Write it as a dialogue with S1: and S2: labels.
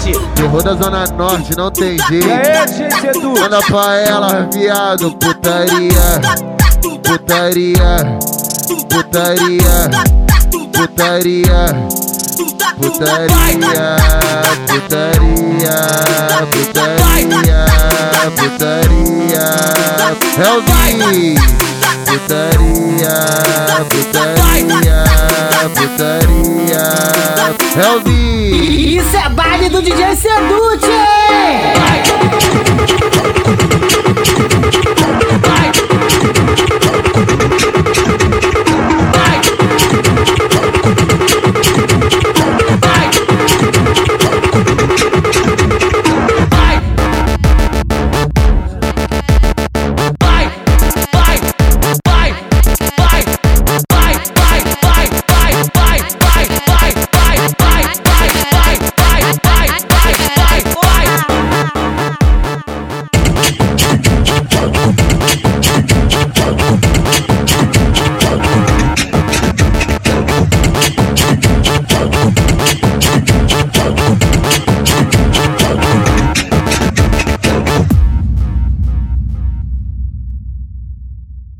S1: Norte.
S2: Terror da Zona Norte, não tem jeito.
S1: E?
S2: Manda pra ela, viado, putaria. Putaria. Putaria. Putaria. Putaria. Putaria. Putaria. Putaria. Helvi. Putaria. Putaria. Putaria. Helvi.
S3: Isso é baile do DJ Sedu, tchê!